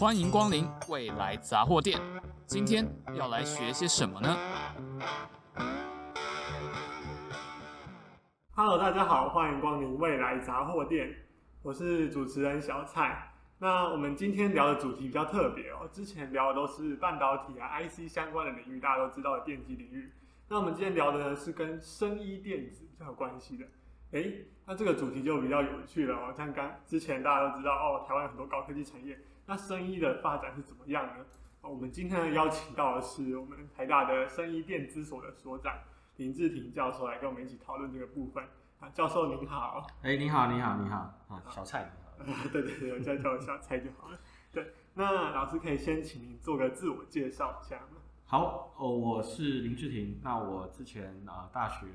欢迎光临未来杂货店。今天要来学些什么呢？Hello，大家好，欢迎光临未来杂货店。我是主持人小蔡。那我们今天聊的主题比较特别哦，之前聊的都是半导体啊、IC 相关的领域，大家都知道的电机领域。那我们今天聊的呢是跟生医电子比较有关系的。诶，那这个主题就比较有趣了哦。像刚之前大家都知道哦，台湾有很多高科技产业，那生医的发展是怎么样呢？我们今天邀请到的是我们台大的生医电资所的所长林志廷教授来跟我们一起讨论这个部分。啊，教授您好。诶，你好，你好，你好。啊，小蔡你好。对对对，我叫叫我小蔡就好了。对，那老师可以先请您做个自我介绍一下吗？好，哦，我是林志廷。那我之前啊、呃，大学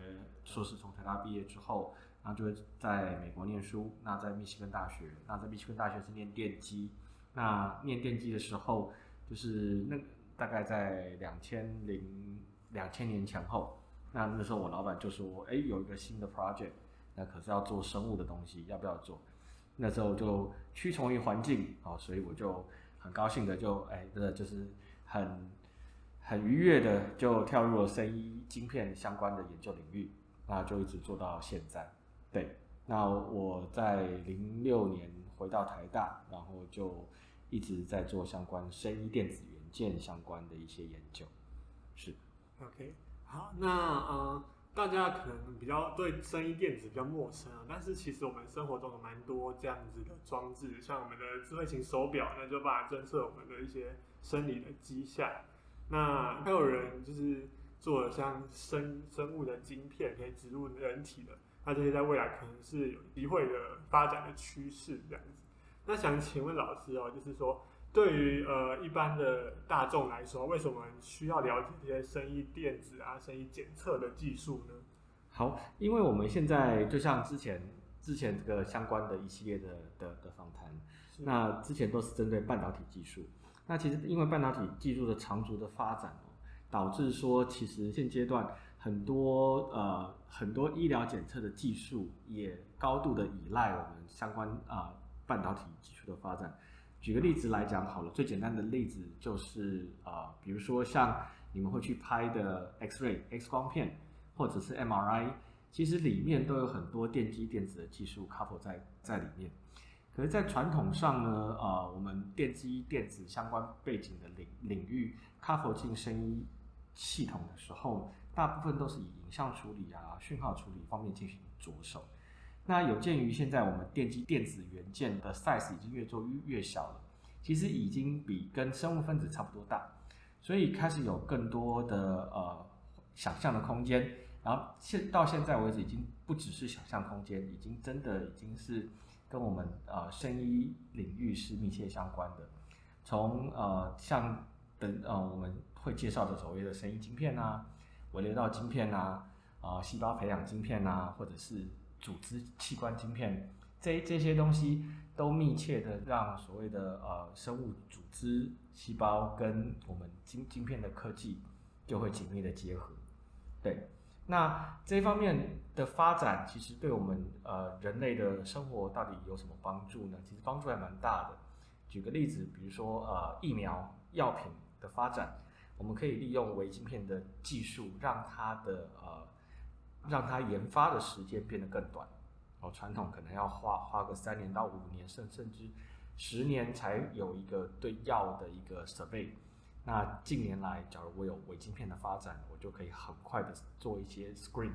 硕士从台大毕业之后，然后就会在美国念书。那在密西根大学，那在密西根大学是念电机。那念电机的时候，就是那大概在两千零两千年前后。那那时候我老板就说，哎，有一个新的 project，那可是要做生物的东西，要不要做？那时候就屈从于环境，哦，所以我就很高兴的就，哎，真的就是很很愉悦的就跳入了生医晶片相关的研究领域，那就一直做到现在。对，那我在零六年回到台大，然后就一直在做相关生医电子元件相关的一些研究。是，OK。好，那呃，大家可能比较对生医电子比较陌生啊，但是其实我们生活中有蛮多这样子的装置，像我们的智慧型手表，那就把它侦测我们的一些生理的迹象。那还有人就是做了像生生物的晶片，可以植入人体的，那这些在未来可能是有机会的发展的趋势这样子。那想请问老师哦，就是说。对于呃一般的大众来说，为什么需要了解这些生医电子啊、生医检测的技术呢？好，因为我们现在就像之前之前这个相关的一系列的的的访谈，那之前都是针对半导体技术。那其实因为半导体技术的长足的发展哦，导致说其实现阶段很多呃很多医疗检测的技术也高度的依赖我们相关啊、呃、半导体技术的发展。举个例子来讲好了，最简单的例子就是啊、呃，比如说像你们会去拍的 X-ray X 光片，或者是 MRI，其实里面都有很多电机电子的技术 couple 在在里面。可是，在传统上呢，啊、呃，我们电机电子相关背景的领领域 couple 进声系统的时候，大部分都是以影像处理啊、讯号处理方面进行着手。那有鉴于现在我们电机电子元件的 size 已经越做越越小了，其实已经比跟生物分子差不多大，所以开始有更多的呃想象的空间。然后现到现在为止，已经不只是想象空间，已经真的已经是跟我们呃生医领域是密切相关的。从呃像等呃我们会介绍的所谓的生医晶片啊、微流道晶片啊、啊、呃、细胞培养晶片啊，或者是组织器官晶片，这这些东西都密切的让所谓的呃生物组织细胞跟我们晶晶片的科技就会紧密的结合。对，那这方面的发展其实对我们呃人类的生活到底有什么帮助呢？其实帮助还蛮大的。举个例子，比如说呃疫苗药品的发展，我们可以利用微晶片的技术，让它的呃。让它研发的时间变得更短，哦，传统可能要花花个三年到五年，甚甚至十年才有一个对药的一个设备。那近年来，假如我有微晶片的发展，我就可以很快的做一些 screen，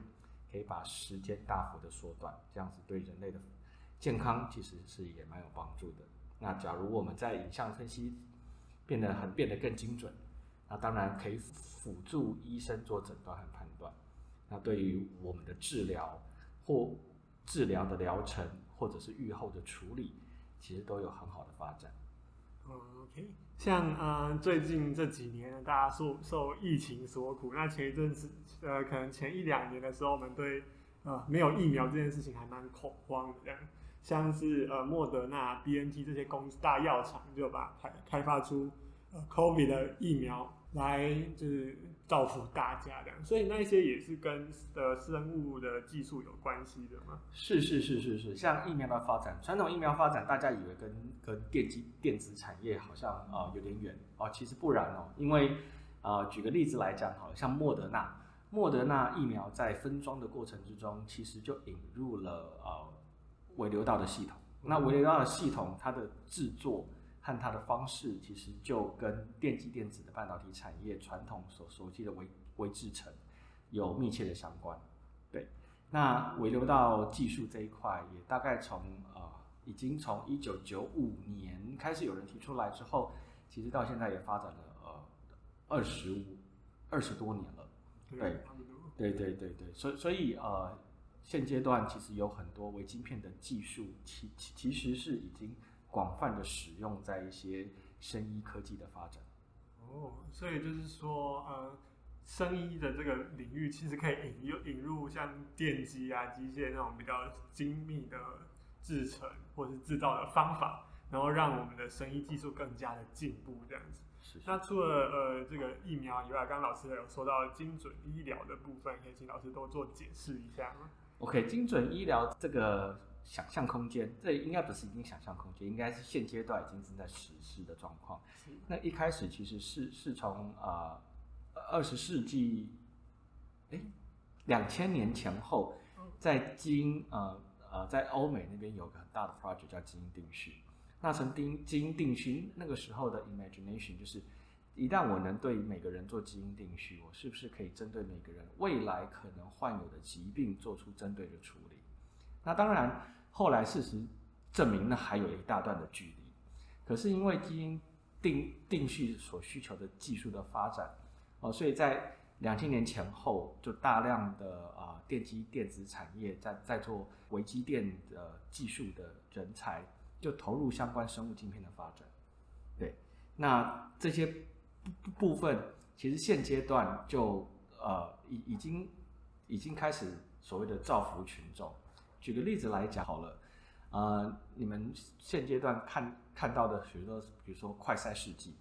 可以把时间大幅的缩短，这样子对人类的健康其实是也蛮有帮助的。那假如我们在影像分析变得很变得更精准，那当然可以辅助医生做诊断和判断。那对于我们的治疗或治疗的疗程，或者是愈后的处理，其实都有很好的发展。OK，像呃最近这几年大家受受疫情所苦，那前一阵子呃可能前一两年的时候，我们对呃没有疫苗这件事情还蛮恐慌的这样，像是呃莫德纳、BNT 这些公司大药厂就把开开发出呃 COVID 的疫苗，来就是造福大家这样，所以那些也是跟呃生物的技术有关系的吗？是是是是是，像疫苗的发展，传统疫苗发展，大家以为跟跟电机电子产业好像啊、呃、有点远哦，其实不然哦，因为呃举个例子来讲，好像莫德纳，莫德纳疫苗在分装的过程之中，其实就引入了呃微流道的系统，那微流道的系统它的制作。和它的方式其实就跟电机电子的半导体产业传统所熟悉的微微制程有密切的相关。对，那回流到技术这一块也大概从呃已经从一九九五年开始有人提出来之后，其实到现在也发展了呃二十五二十多年了。对，对对对对，所以所以呃现阶段其实有很多微晶片的技术，其其其实是已经。广泛的使用在一些生医科技的发展。哦，所以就是说，呃，生医的这个领域其实可以引入引入像电机啊、机械那种比较精密的制成或是制造的方法，然后让我们的生医技术更加的进步，这样子。是是。那除了呃这个疫苗以外，刚刚老师有说到精准医疗的部分，可以请老师多做解释一下吗？OK，精准医疗这个。想象空间，这应该不是已经想象空间，应该是现阶段已经正在实施的状况。那一开始其实是是从呃二十世纪，哎两千年前后，在基因呃呃在欧美那边有个很大的 project 叫基因定序。那从基基因定序那个时候的 imagination 就是，一旦我能对每个人做基因定序，我是不是可以针对每个人未来可能患有的疾病做出针对的处理？那当然，后来事实证明，那还有一大段的距离。可是因为基因定定序所需求的技术的发展，哦，所以在两千年前后，就大量的啊、电机电子产业在在做微机电的技术的人才，就投入相关生物晶片的发展。对，那这些部部分其实现阶段就呃已已经已经开始所谓的造福群众。举个例子来讲好了，呃，你们现阶段看看到的许多，比如说快筛试剂，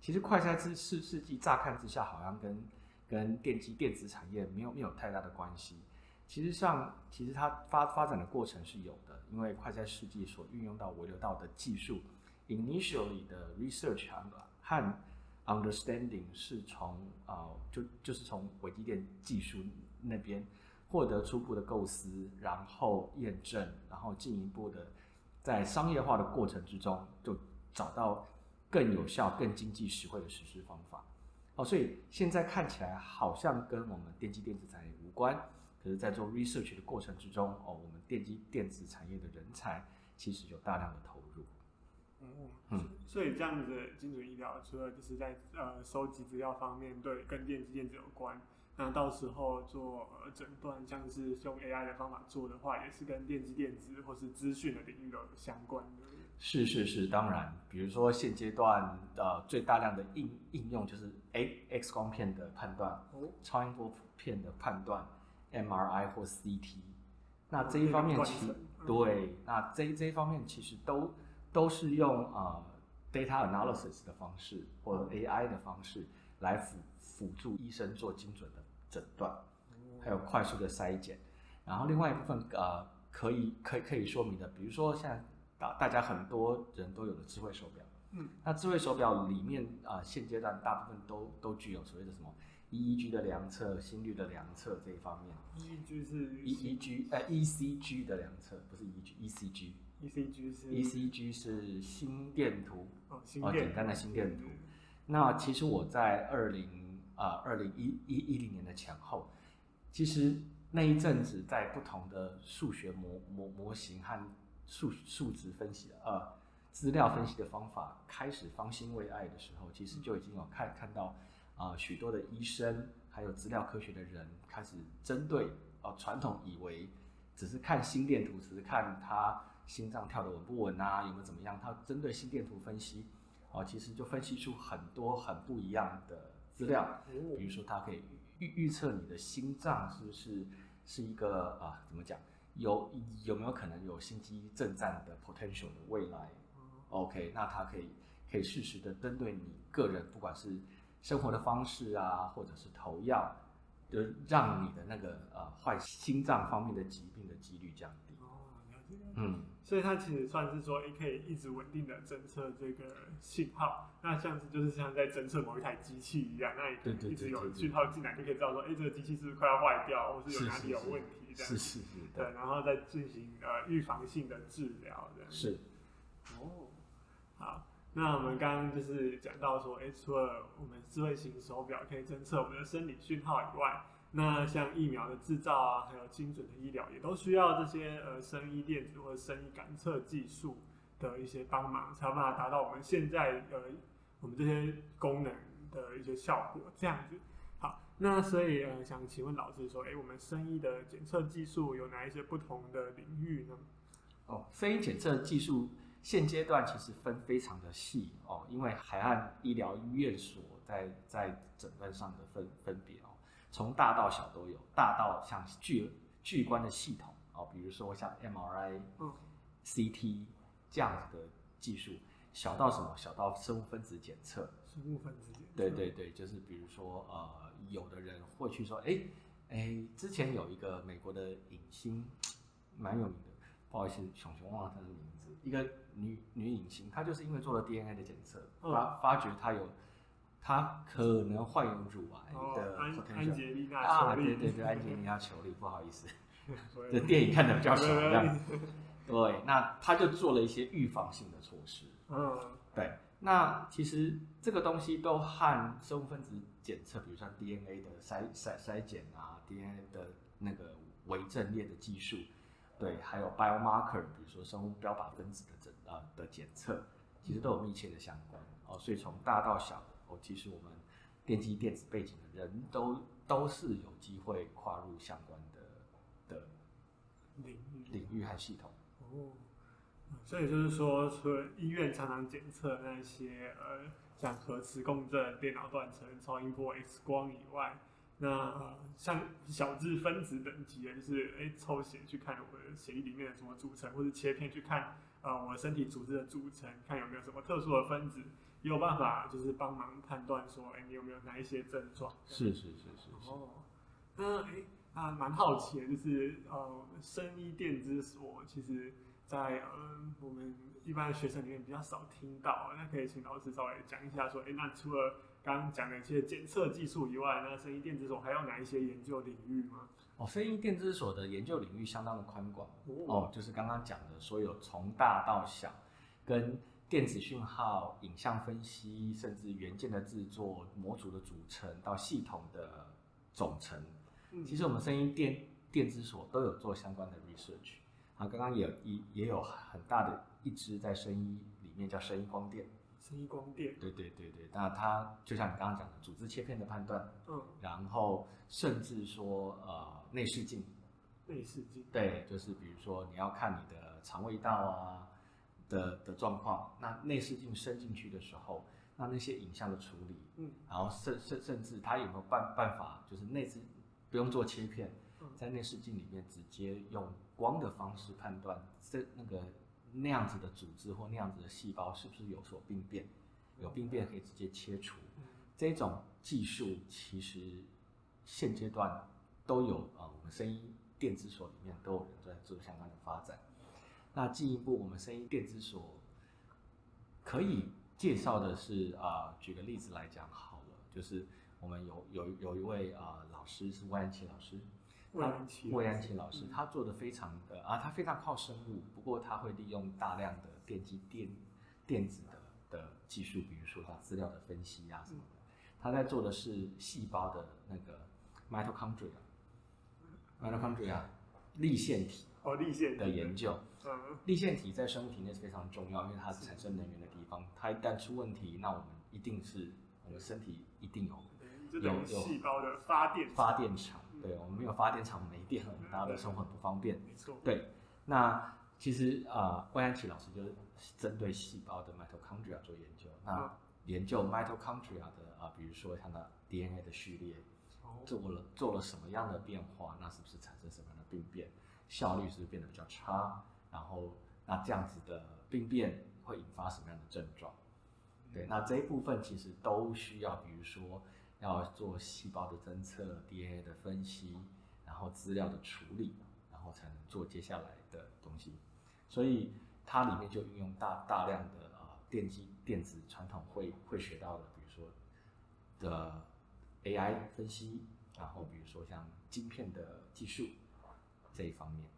其实快筛之试试剂乍看之下好像跟跟电机电子产业没有没有太大的关系。其实上，其实它发发展的过程是有的，因为快筛试剂所运用到维流道的技术，initially 的 research 和 understanding 是从啊、呃、就就是从微机电技术那边。获得初步的构思，然后验证，然后进一步的在商业化的过程之中，就找到更有效、更经济实惠的实施方法。哦，所以现在看起来好像跟我们电机电子产业无关，可是，在做 research 的过程之中，哦，我们电机电子产业的人才其实有大量的投入。嗯嗯，所以这样子的精准医疗，除了就是在呃收集资料方面，对，跟电机电子有关。那到时候做诊断，像是用 AI 的方法做的话，也是跟电机电子或是资讯的领域都有相关的。是是是，当然，比如说现阶段呃最大量的应应用就是 A X 光片的判断，哦，超音波片的判断，MRI 或 CT。那这一方面其实、嗯、对，那这这一方面其实都都是用呃 data analysis 的方式或者 AI 的方式来辅。辅助医生做精准的诊断，还有快速的筛检。然后另外一部分呃，可以可以可以说明的，比如说现在大大家很多人都有的智慧手表，嗯，那智慧手表里面啊、呃，现阶段大部分都都具有所谓的什么 EEG 的量测、心率的量测这一方面。EEG 是 EEG 呃 ECG 的量测，不是 EEG，ECG。ECG 是 ECG 是心电图哦，心电哦，简单的心电图。那其实我在二零。啊，二零一一一零年的前后，其实那一阵子在不同的数学模模模型和数数值分析呃资料分析的方法开始方兴未艾的时候，其实就已经有看看到啊、呃、许多的医生还有资料科学的人开始针对呃传统以为只是看心电图，只是看他心脏跳的稳不稳啊，有没有怎么样，他针对心电图分析啊、呃，其实就分析出很多很不一样的。资料，比如说它可以预预测你的心脏是不是是一个啊，怎么讲，有有没有可能有心肌震颤的 potential 的未来？OK，那它可以可以适时的针对你个人，不管是生活的方式啊，或者是投药，就让你的那个呃坏心脏方面的疾病的几率降低。嗯，所以它其实算是说，也可以一直稳定的侦测这个信号。那像是就是像在侦测某一台机器一样，那也可以一直有讯号进来，就可以知道说，哎，这个机器是不是快要坏掉，或是有哪里有问题这样。是是是。对，然后再进行呃预防性的治疗这样。是。哦，好。那我们刚刚就是讲到说，哎，除了我们智慧型手表可以侦测我们的生理讯号以外，那像疫苗的制造啊，还有精准的医疗，也都需要这些呃生医电子或者生医感测技术的一些帮忙，才有办法达到我们现在呃我们这些功能的一些效果。这样子，好，那所以呃想请问老师说，哎，我们生医的检测技术有哪一些不同的领域呢？哦，生医检测技术。现阶段其实分非常的细哦，因为海岸医疗医院所在在诊断上的分分别，从大到小都有，大到像巨巨观的系统哦，比如说像 MRI、嗯、CT 这样子的技术，小到什么？小到生物分子检测。生物分子检测。对对对，就是比如说呃，有的人会去说，哎哎，之前有一个美国的影星，蛮有名的，不好意思，熊熊忘了他的名字，一个。女女影星，她就是因为做了 DNA 的检测，嗯、发发觉她有，她可能患有乳癌的 potential。安吉丽娜啊，对对对，安吉丽娜裘丽，不好意思，这电影看的比较少，这样。对，那他就做了一些预防性的措施。嗯，对，那其实这个东西都和生物分子检测，比如说 DNA 的筛筛筛检啊，DNA 的那个微阵列的技术，对，还有 biomarker，比如说生物标靶分子的诊。的检测其实都有密切的相关哦，所以从大到小哦，其实我们电机电子背景的人都都是有机会跨入相关的的领域领域和系统哦。所以就是说，除了医院常常检测那些呃，像核磁共振、电脑断层、超音波、X 光以外，那、呃、像小至分子等级的，就是哎抽血去看我的血液里面的什么组成，或者切片去看。呃，我身体组织的组成，看有没有什么特殊的分子，有办法就是帮忙判断说，哎、欸，你有没有哪一些症状？是是是是，是。哦，那哎、欸，啊，蛮好奇的，就是呃，生医电之所，其实在呃我们一般的学生里面比较少听到，那可以请老师稍微讲一下，说，哎、欸，那除了刚刚讲的一些检测技术以外，那生医电子所还有哪一些研究领域吗？哦，生医电子所的研究领域相当的宽广哦，就是刚刚讲的所有从大到小，跟电子讯号、影像分析，甚至元件的制作、模组的组成到系统的总成，嗯、其实我们声音电电子所都有做相关的 research。啊，刚刚也也也有很大的一支在声音里面叫声音光电。声音光电。对对对对，那它就像你刚刚讲的组织切片的判断，嗯，然后甚至说呃。内视镜，内视镜，对，就是比如说你要看你的肠胃道啊的的状况，那内视镜伸进去的时候，那那些影像的处理，嗯，然后甚甚甚至它有没有办办法，就是内视不用做切片，在内视镜里面直接用光的方式判断这那个那样子的组织或那样子的细胞是不是有所病变，有病变可以直接切除，这种技术其实现阶段。都有啊，我们生医电子所里面都有人在做相关的发展。那进一步，我们声音电子所可以介绍的是啊，举个例子来讲好了，就是我们有有有一位啊老师是魏安琪老师，魏安琪魏安琪老师，他做的非常的啊，他非常靠生物，不过他会利用大量的电机电电子的的技术，比如说像资料的分析啊什么的，他在做的是细胞的那个 mitochondria。mitochondria 立线体哦，立线的研究。嗯，立线体在生物体内是非常重要，因为它是产生能源的地方。它一旦出问题，那我们一定是我们身体一定有有有细胞的发电发电厂。对，我们没有发电厂没电了，大家的生活很不方便。没错。对，那其实啊，关安琪老师就是针对细胞的 mitochondria 做研究。那研究 mitochondria 的啊，比如说像那 DNA 的序列。做了做了什么样的变化？那是不是产生什么样的病变？效率是变得比较差？然后那这样子的病变会引发什么样的症状？对，那这一部分其实都需要，比如说要做细胞的侦测、DNA 的分析，然后资料的处理，然后才能做接下来的东西。所以它里面就运用大大量的啊电机电子传统会会学到的，比如说的 AI 分析，然后比如说像晶片的技术这一方面。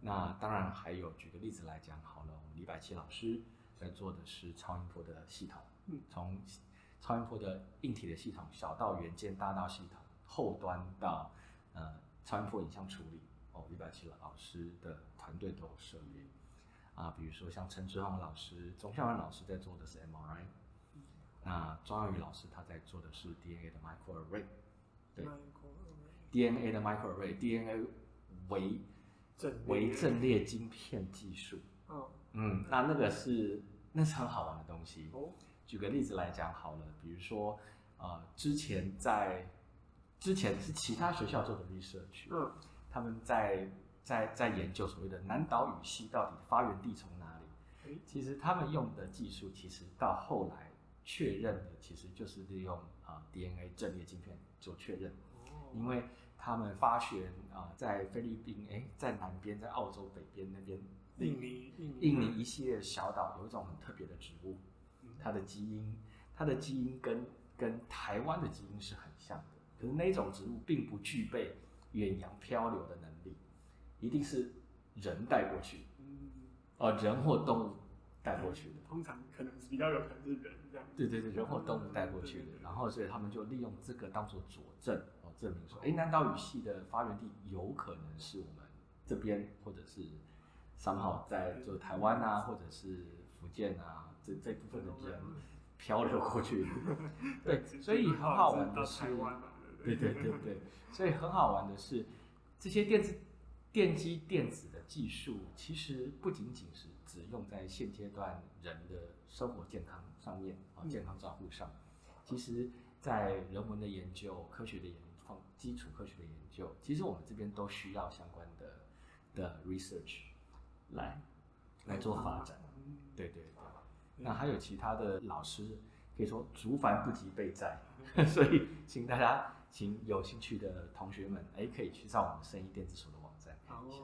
那当然还有，举个例子来讲好了，我们李百奇老师在做的是超音波的系统。从超音波的硬体的系统，小到元件，大到系统后端到呃超音波影像处理哦，李百奇老师的团队都有涉猎。啊，比如说像陈志宏老师、钟孝文老师在做的是 MRI，那庄耀宇老师他在做的是 DNA 的 microarray，对，DNA 的 microarray，DNA 微微阵列晶片技术，嗯。嗯，那那个是那是很好玩的东西。哦。举个例子来讲好了，比如说，呃，之前在之前是其他学校做的 research，嗯，他们在在在研究所谓的南岛语系到底发源地从哪里？其实他们用的技术，其实到后来确认的，其实就是利用啊、呃、DNA 阵列晶片做确认，因为他们发现啊、呃，在菲律宾，哎，在南边，在澳洲北边那边，印尼，印尼，印尼一系列的小岛有一种很特别的植物。它的基因，它的基因跟跟台湾的基因是很像的，可是那种植物并不具备远洋漂流的能力，一定是人带过去，嗯，呃，人或动物带过去的。通常可能是比较有可能是人这样。对对对，人或动物带过去的，然后所以他们就利用这个当做佐证，哦，证明说，哎，南岛语系的发源地有可能是我们这边，或者是三号在就台湾啊，或者是福建啊。这这部分的人漂流过去，对，所以很好玩的是，对对对对，所以很好玩的是，这些电子、电机、电子的技术，其实不仅仅是只用在现阶段人的生活健康上面啊，健康照护上，其实在人文的研究、科学的研究、基础科学的研究，其实我们这边都需要相关的的 research 来来做发展，对对对。那还有其他的老师，可以说竹繁不及备载，所以请大家，请有兴趣的同学们，哎，可以去上我们生意电子所的网站看一下。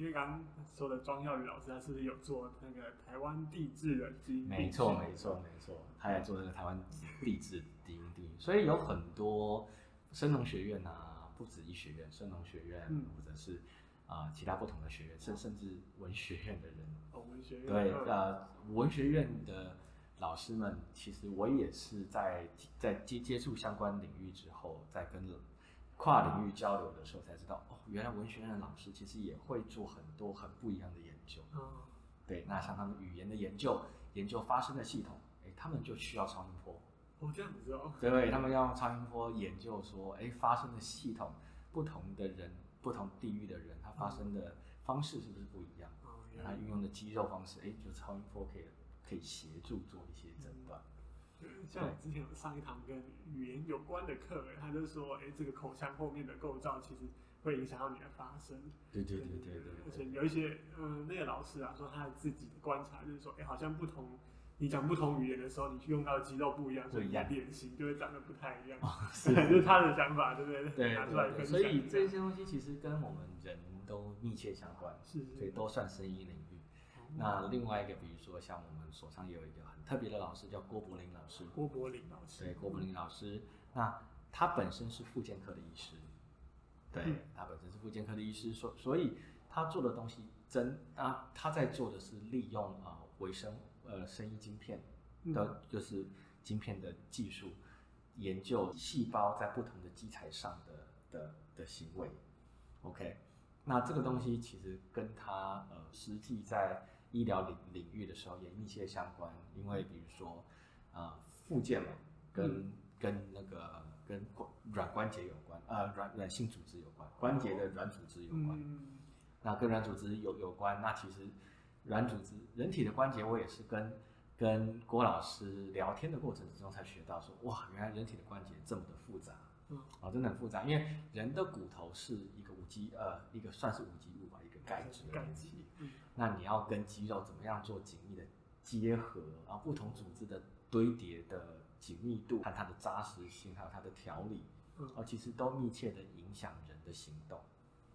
因为刚刚说的庄孝宇老师，他是不是有做那个台湾地质的基因？没错，没错，没错，他也做那个台湾地质基因定义。所以有很多生农学院啊，不止医学院，生农学院、嗯、或者是啊、呃、其他不同的学院，甚甚至文学院的人。哦，文学院对，呃，文学院的老师们，其实我也是在在接接触相关领域之后，在跟跨领域交流的时候才知道，哦，原来文学院的老师其实也会做很多很不一样的研究。嗯，对，那像他们语言的研究，研究发声的系统，哎，他们就需要超音波。哦，这样子哦。对，他们要用超音波研究说，哎，发声的系统，不同的人，不同地域的人，他发声的方式是不是不一样？哦他运用的肌肉方式，哎，就超音波可以可以协助做一些诊断。嗯，像我之前有上一堂跟语言有关的课，他就说，哎，这个口腔后面的构造其实会影响到你的发声。对对对对对，而且有一些，嗯，那个老师啊，说他自己的观察就是说，哎，好像不同，你讲不同语言的时候，你去用到的肌肉不一样，所以你的脸型就会长得不太一样。哦，是，就是他的想法，对不对？对，拿出来分享。所以这些东西其实跟我们人。都密切相关，是，所以都算声音领域。嗯。那另外一个，比如说像我们所上有一个很特别的老师，叫郭柏林老师。郭柏林老师，对，郭柏林老师。那他本身是复健科的医师，对，嗯、他本身是复健科的医师，所所以他做的东西真啊，他在做的是利用啊微生呃生医晶片的，嗯、就是晶片的技术，研究细胞在不同的基材上的的的行为。OK。那这个东西其实跟他呃实际在医疗领领域的时候也密切相关，因为比如说啊附件嘛，跟、嗯、跟那个跟软关节有关，呃软软性组织有关，关节的软组织有关，嗯、那跟软组织有有关，那其实软组织人体的关节我也是跟跟郭老师聊天的过程之中才学到说，哇，原来人体的关节这么的复杂。嗯，啊，真的很复杂，因为人的骨头是一个无机，呃，一个算是无机物吧，一个钙质的东西。嗯，那你要跟肌肉怎么样做紧密的结合，然后不同组织的堆叠的紧密度和它的扎实性，还有它的调理，哦，其实都密切的影响人的行动。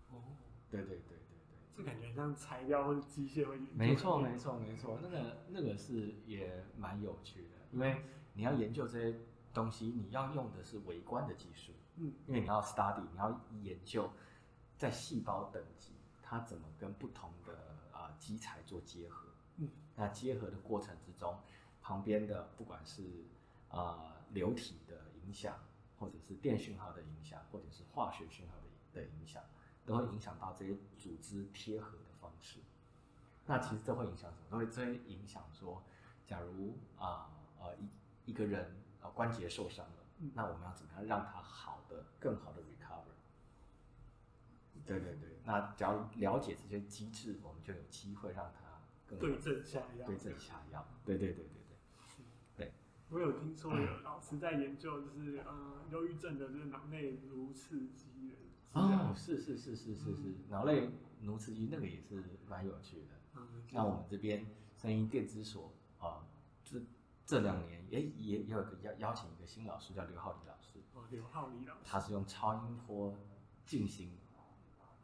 哦，对对对对对，这感觉像材料或者机械会。没错没错没错，那个那个是也蛮有趣的，因为你要研究这些东西，你要用的是微观的技术，嗯，因为你要 study，你要研究在细胞等级它怎么跟不同的啊基材做结合。嗯，那结合的过程之中，旁边的不管是啊、呃、流体的影响，或者是电讯号的影响，或者是化学讯号的的影响，都会影响到这些组织贴合的方式。那其实这会影响什么？都会这会影响说，假如啊呃，呃一一个人呃关节受伤了，那我们要怎么样让他好的更好的？对对对，那只要了解这些机制，我们就有机会让他。对症下药，对症下药，对对对对对，对。我有听说有老师在研究，就是呃，忧郁症的这个脑内颅刺激的。哦，是是是是是是，脑内颅刺激那个也是蛮有趣的。嗯。那我们这边声音电子所啊，这这两年也也也有个邀邀请一个新老师叫刘浩礼老师。哦，刘浩礼老师。他是用超音波进行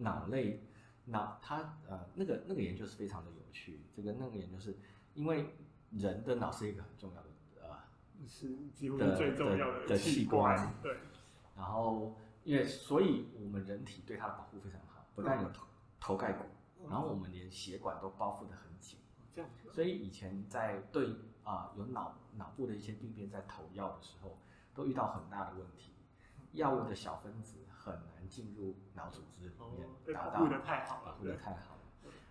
脑类脑，它呃那个那个研究是非常的有趣，这个那个研究是因为人的脑是一个很重要的呃是几乎是最重要的的器官，对。然后因为所以我们人体对它的保护非常好，不但有头头盖骨，然后我们连血管都包覆的很紧，这样。所以以前在对啊、呃、有脑脑部的一些病变在投药的时候，都遇到很大的问题，药物的小分子。很难进入脑组织里面，达到保护的太好了，保护的太好了。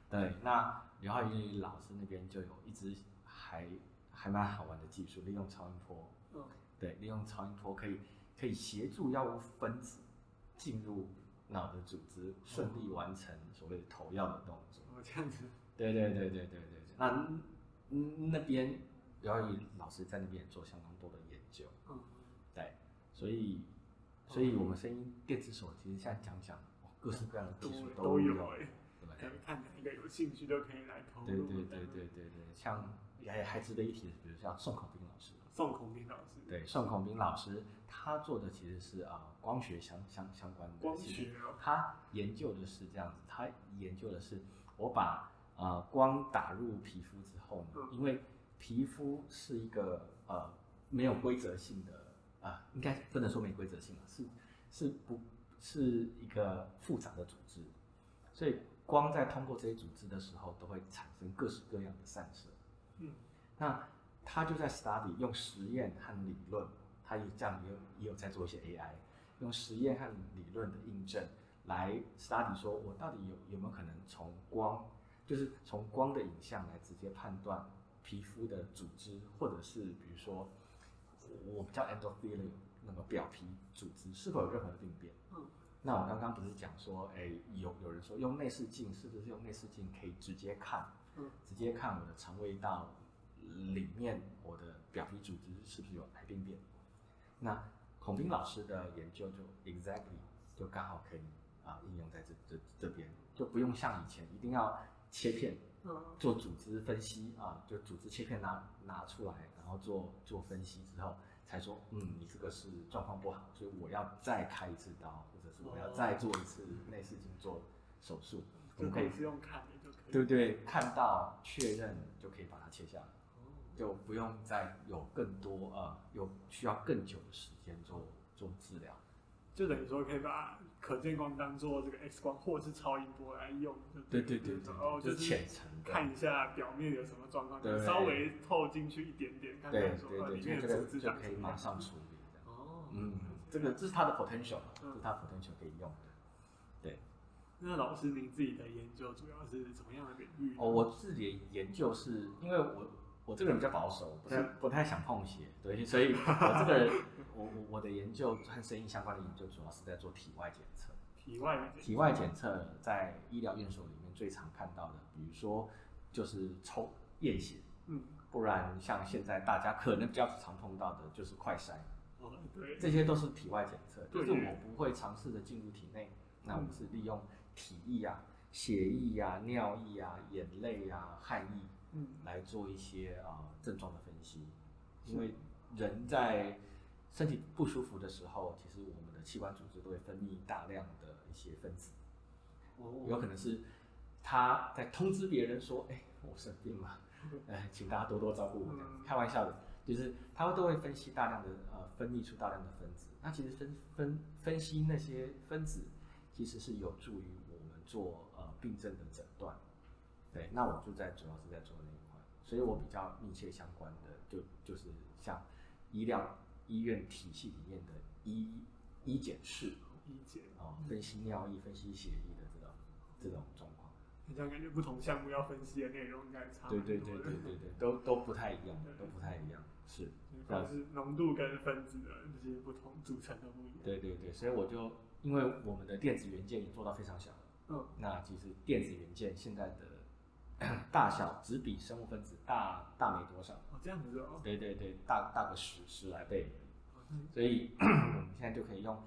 对，那刘浩宇老师那边就有一支还还蛮好玩的技术，利用超音波。嗯，对，利用超音波可以可以协助药物分子进入脑的组织，顺利完成所谓的投药的动作。哦，这样子。对对对对对对对。那那边刘浩宇老师在那边做相当多的研究。嗯，对，所以。所以，我们声音电子手其实现在讲讲，各式各样的技术都有，对吧？看哪一个有兴趣都可以来投入。对对对对对对，像还还值得一提的，比如像宋孔斌老师。宋孔斌老师。对，宋孔斌老师他做的其实是啊光学相相相关的。光学。他研究的是这样子，他研究的是我把啊光打入皮肤之后呢，因为皮肤是一个呃没有规则性的。啊，应该不能说没规则性了，是是不是一个复杂的组织，所以光在通过这些组织的时候，都会产生各式各样的散射。嗯，那他就在 study 用实验和理论，他也这样也有也有在做一些 AI，用实验和理论的印证来 study 说，我到底有有没有可能从光，就是从光的影像来直接判断皮肤的组织，或者是比如说。我们叫 endothelium 那个表皮组织是否有任何的病变？嗯，那我刚刚不是讲说，哎，有有人说用内视镜是不是用内视镜可以直接看？嗯，直接看我的肠胃道里面我的表皮组织是不是有癌病变？那孔斌老师的研究就 exactly 就刚好可以啊应用在这这这边，就不用像以前一定要切片，嗯，做组织分析啊，就组织切片拿拿出来。然后做做分析之后，才说，嗯，你这个是状况不好，所以我要再开一次刀，或者是我要再做一次内视镜做手术。哦、我们可以不用看的就可以，对不对？看到确认就可以把它切下来，哦、就不用再有更多呃，有需要更久的时间做做治疗。就等于说可以把可见光当做这个 X 光或者是超音波来用，对对对对，哦，就是浅层看一下表面有什么状况，就稍微透进去一点点，看看说里面的组织就可以马上处理。哦，嗯，这个这是它的 potential，这是它 potential 可以用的。对，那老师您自己的研究主要是怎么样的领域？哦，我自己的研究是因为我。我这个人比较保守，不太不太想碰血，对，所以 我这个人，我我我的研究和声音相关的研究，主要是在做体外检测。体外体外检测在医疗院所里面最常看到的，比如说就是抽验血，嗯，不然像现在大家可能比较常碰到的就是快筛，哦，对，这些都是体外检测，就是我不会尝试的进入体内，那我们是利用体液啊、血液啊、尿液啊、眼泪啊、汗液。嗯，来做一些啊、呃、症状的分析，因为人在身体不舒服的时候，其实我们的器官组织都会分泌大量的一些分子，哦，有可能是他在通知别人说，哎，我生病了，哎，请大家多多照顾我，嗯、开玩笑的，就是他都会分析大量的呃分泌出大量的分子，那其实分分分析那些分子，其实是有助于我们做呃病症的诊断。对，那我就在主要是在做那一块，所以我比较密切相关的就就是像医疗医院体系里面的医医检室，医检哦，分析尿液、分析血液的这种这种状况。你这样感觉不同项目要分析的内容应该差。对对对对对对，都都不太一样，都不太一样，是。但是浓度跟分子的这些不同组成的不一样。对对对，所以我就因为我们的电子元件也做到非常小了，嗯，那其实电子元件现在的。大小只比生物分子大大没多少哦，这样子哦。对对对，大大个十十来倍，所以 我们现在就可以用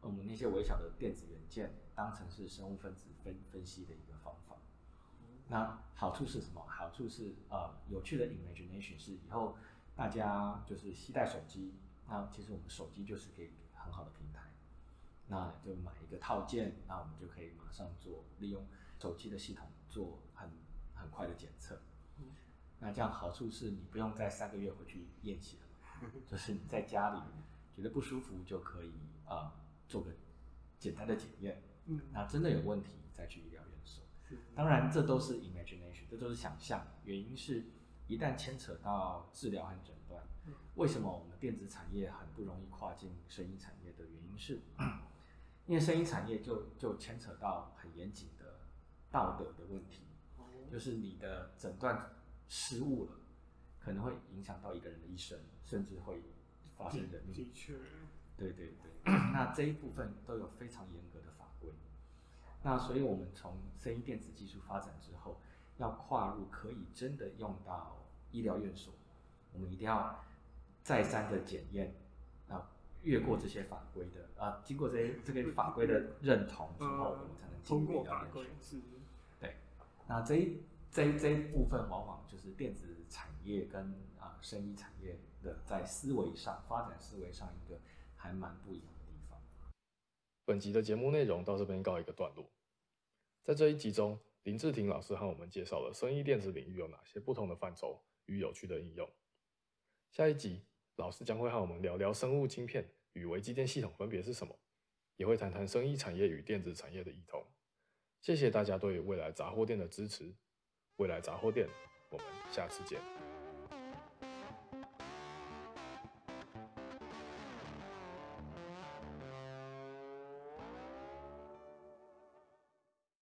我们那些微小的电子元件当成是生物分子分分析的一个方法。那好处是什么？好处是呃，有趣的 imagination 是以后大家就是携带手机，那其实我们手机就是可以很好的平台，那就买一个套件，那我们就可以马上做利用手机的系统做很。很快的检测，那这样好处是你不用再三个月回去验血了，就是你在家里觉得不舒服就可以啊、呃、做个简单的检验，嗯，那真的有问题再去医疗院所。当然这都是 imagination，这都是想象。原因是一旦牵扯到治疗和诊断，为什么我们电子产业很不容易跨进生医产业的原因是，因为生医产业就就牵扯到很严谨的道德的问题。就是你的诊断失误了，可能会影响到一个人的一生，甚至会发生人命。的确，对对对，那这一部分都有非常严格的法规。那所以我们从声音电子技术发展之后，要跨入可以真的用到医疗院所，我们一定要再三的检验，啊，越过这些法规的啊，经过这些这个法规的认同之后，我们才能进入医疗院所。那这一这一这一部分，往往就是电子产业跟啊生意产业的在思维上发展思维上一个还蛮不一样的地方。本集的节目内容到这边告一个段落。在这一集中，林志廷老师和我们介绍了生意电子领域有哪些不同的范畴与有趣的应用。下一集，老师将会和我们聊聊生物晶片与微机电系统分别是什么，也会谈谈生意产业与电子产业的异同。谢谢大家对未来杂货店的支持，未来杂货店，我们下次见。